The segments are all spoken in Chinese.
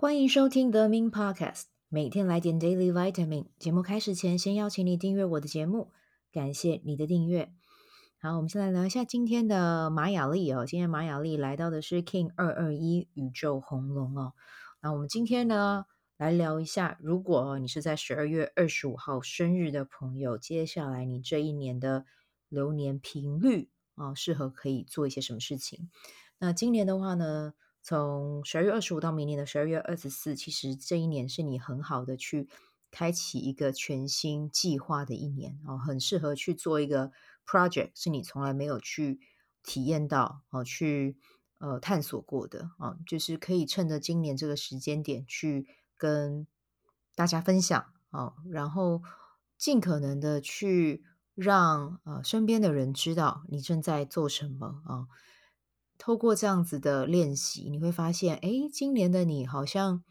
欢迎收听 The Min Podcast，每天来点 Daily Vitamin。节目开始前，先邀请你订阅我的节目，感谢你的订阅。好，我们先来聊一下今天的玛雅历哦。今天玛雅历来到的是 King 二二一宇宙红龙哦。那我们今天呢，来聊一下，如果你是在十二月二十五号生日的朋友，接下来你这一年的流年频率啊，适合可以做一些什么事情？那今年的话呢，从十二月二十五到明年的十二月二十四，其实这一年是你很好的去开启一个全新计划的一年哦，很适合去做一个 project，是你从来没有去体验到哦，去呃探索过的啊，就是可以趁着今年这个时间点去跟大家分享哦，然后尽可能的去让呃身边的人知道你正在做什么啊。透过这样子的练习，你会发现，哎，今年的你好像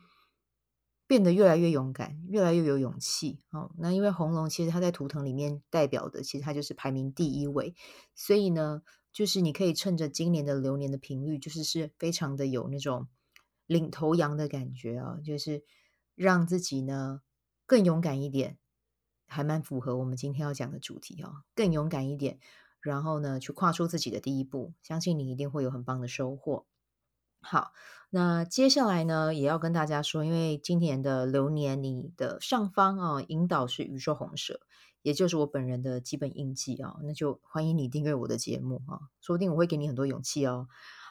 变得越来越勇敢，越来越有勇气。哦，那因为红龙其实它在图腾里面代表的，其实它就是排名第一位，所以呢，就是你可以趁着今年的流年的频率，就是是非常的有那种领头羊的感觉啊，就是让自己呢更勇敢一点，还蛮符合我们今天要讲的主题啊，更勇敢一点。然后呢，去跨出自己的第一步，相信你一定会有很棒的收获。好，那接下来呢，也要跟大家说，因为今年的流年，你的上方啊，引导是宇宙红蛇，也就是我本人的基本印记啊，那就欢迎你订阅我的节目啊，说不定我会给你很多勇气哦。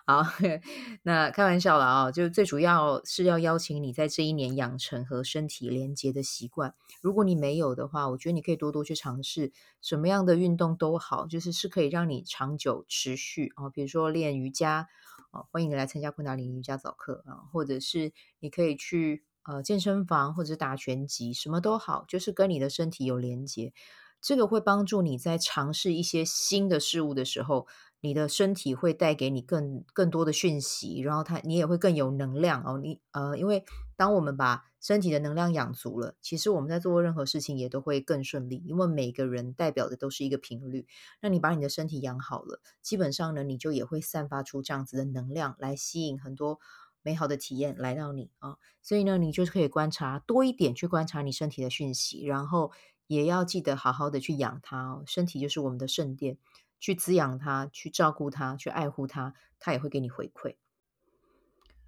好，那开玩笑了啊！就最主要是要邀请你在这一年养成和身体连接的习惯。如果你没有的话，我觉得你可以多多去尝试，什么样的运动都好，就是是可以让你长久持续啊。比如说练瑜伽啊，欢迎你来参加昆达里瑜伽早课啊，或者是你可以去呃健身房或者打拳击，什么都好，就是跟你的身体有连接，这个会帮助你在尝试一些新的事物的时候。你的身体会带给你更更多的讯息，然后它你也会更有能量哦。你呃，因为当我们把身体的能量养足了，其实我们在做任何事情也都会更顺利。因为每个人代表的都是一个频率，那你把你的身体养好了，基本上呢，你就也会散发出这样子的能量，来吸引很多美好的体验来到你啊、所以呢，你就是可以观察多一点，去观察你身体的讯息，然后也要记得好好的去养它哦。身体就是我们的圣殿。去滋养它，去照顾它，去爱护它，它也会给你回馈。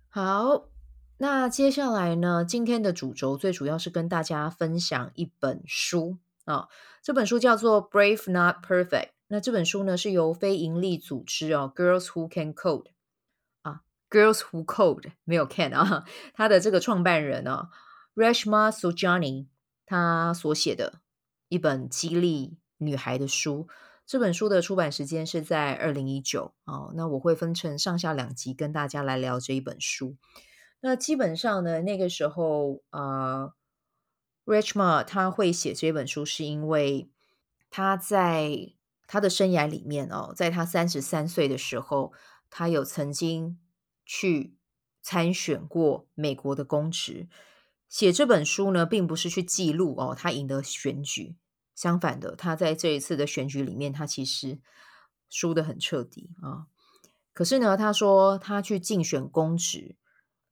好，那接下来呢？今天的主轴最主要是跟大家分享一本书啊、这本书叫做《Brave Not Perfect》。那这本书呢是由非营利组织哦，Girls Who Can Code 啊，Girls Who Code 没有 Can 啊，他的这个创办人哦，Reshma Saujani 他所写的一本激励女孩的书。这本书的出版时间是在二零一九哦，那我会分成上下两集跟大家来聊这一本书。那基本上呢，那个时候啊，Reshma 他会写这本书，是因为他在他的生涯里面哦，在他三十三岁的时候，他有曾经去参选过美国的公职。写这本书呢，并不是去记录哦，他赢得选举。相反的，他在这一次的选举里面，他其实输得很彻底啊。可是呢，他说他去竞选公职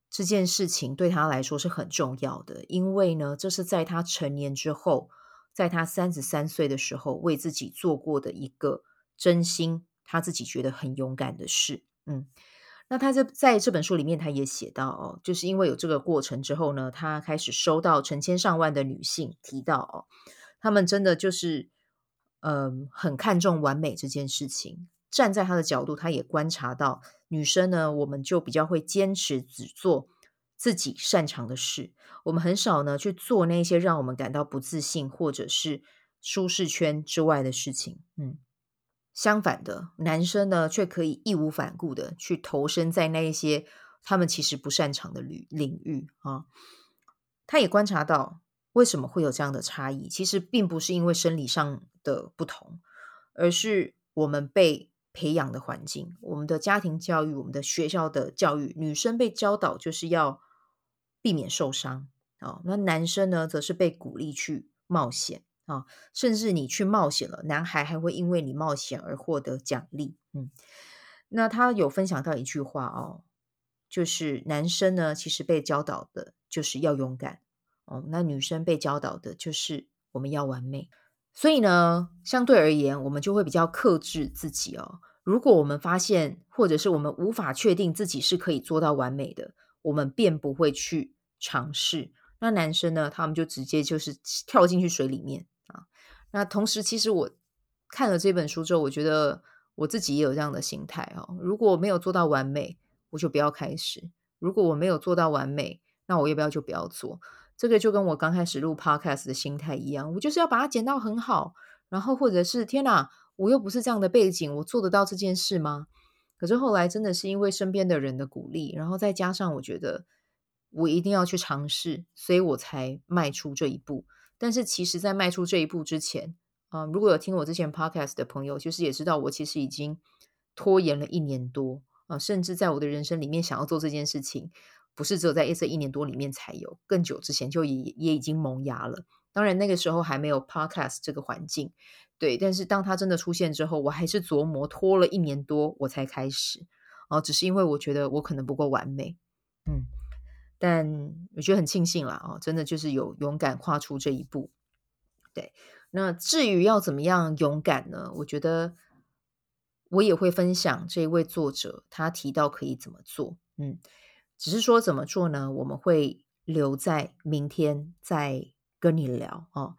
这件事情对他来说是很重要的，因为呢，这是在他成年之后，在他三十三岁的时候为自己做过的一个真心他自己觉得很勇敢的事。嗯，那他在在这本书里面，他也写到哦，就是因为有这个过程之后呢，他开始收到成千上万的女性提到哦。他们真的就是，嗯，很看重完美这件事情。站在他的角度，他也观察到，女生呢，我们就比较会坚持只做自己擅长的事，我们很少呢去做那些让我们感到不自信或者是舒适圈之外的事情。嗯，相反的，男生呢却可以义无反顾的去投身在那一些他们其实不擅长的领领域啊。他也观察到。为什么会有这样的差异？其实并不是因为生理上的不同，而是我们被培养的环境，我们的家庭教育，我们的学校的教育。女生被教导就是要避免受伤啊，那男生呢，则是被鼓励去冒险啊，甚至你去冒险了，男孩还会因为你冒险而获得奖励。嗯，那他有分享到一句话哦，就是男生呢，其实被教导的就是要勇敢哦，那女生被教导的就是我们要完美。所以呢，相对而言，我们就会比较克制自己哦。如果我们发现，或者是我们无法确定自己是可以做到完美的，我们便不会去尝试。那男生呢，他们就直接就是跳进去水里面啊。那同时，其实我看了这本书之后，我觉得我自己也有这样的心态哦。如果我没有做到完美，我就不要开始；如果我没有做到完美，那我要不要就不要做？这个就跟我刚开始录 Podcast 的心态一样，我就是要把它剪到很好，然后或者是天哪，我又不是这样的背景，我做得到这件事吗？可是后来真的是因为身边的人的鼓励，然后再加上我觉得我一定要去尝试，所以我才迈出这一步。但是其实，在迈出这一步之前，啊、如果有听我之前 Podcast 的朋友，就是也知道我其实已经拖延了一年多啊、甚至在我的人生里面想要做这件事情，不是只有在这一年多里面才有，更久之前就也也已经萌芽了。当然那个时候还没有 Podcast 这个环境，对，但是当它真的出现之后，我还是琢磨拖了一年多我才开始，哦、只是因为我觉得我可能不够完美，嗯。但我觉得很庆幸啦，哦，真的就是有勇敢跨出这一步。对，那至于要怎么样勇敢呢？我觉得我也会分享这一位作者他提到可以怎么做。嗯，只是说怎么做呢？我们会留在明天再跟你聊哦。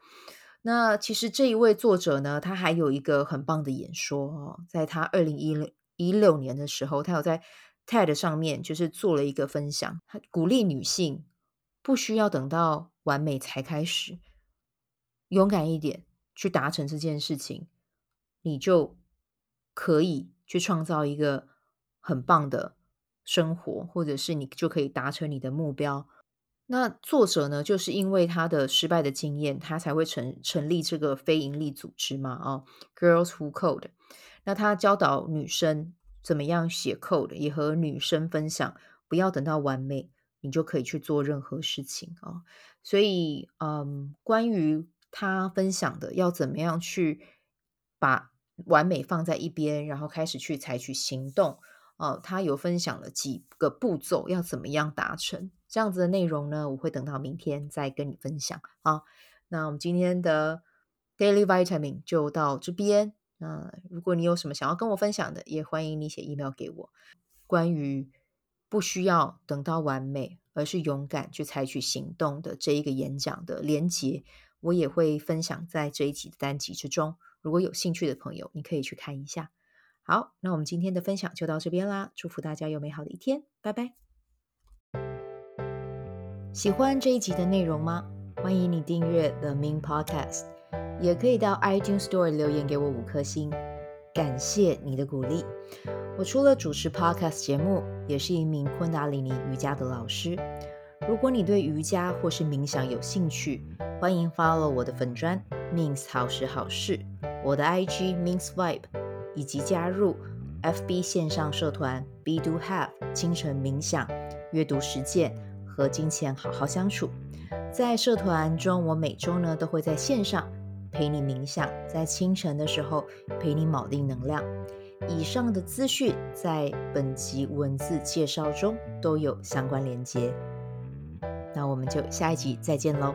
那其实这一位作者呢，他还有一个很棒的演说哦，在他二零一六年的时候，他有在。TED 上面就是做了一个分享，他鼓励女性不需要等到完美才开始，勇敢一点去达成这件事情，你就可以去创造一个很棒的生活，或者是你就可以达成你的目标。那作者呢，就是因为他的失败的经验，他才会成成立这个非营利组织嘛，哦，Girls Who Code。那他教导女生。怎么样写 code，也和女生分享，不要等到完美，你就可以去做任何事情啊、哦。所以，嗯，关于他分享的要怎么样去把完美放在一边，然后开始去采取行动，哦，他有分享了几个步骤，要怎么样达成这样子的内容呢？我会等到明天再跟你分享。好，那我们今天的 Daily Vitamin 就到这边。那如果你有什么想要跟我分享的，也欢迎你写 email 给我。关于不需要等到完美，而是勇敢去采取行动的这一个演讲的连结，我也会分享在这一集的单集之中。如果有兴趣的朋友，你可以去看一下。好，那我们今天的分享就到这边啦。祝福大家有美好的一天，拜拜。喜欢这一集的内容吗？欢迎你订阅 The Min Podcast。也可以到 iTunes Store 留言给我五颗星，感谢你的鼓励。我除了主持 Podcast 节目，也是一名昆达里尼瑜伽的老师。如果你对瑜伽或是冥想有兴趣，欢迎 follow 我的粉砖 Min 好时好事，我的 IG Min's Vibe，以及加入 FB 线上社团 Be Do Have 清晨冥想、阅读实践和金钱好好相处。在社团中，我每周呢都会在线上。陪你冥想，在清晨的时候陪你铆定能量。以上的资讯在本集文字介绍中都有相关连接。那我们就下一集再见喽。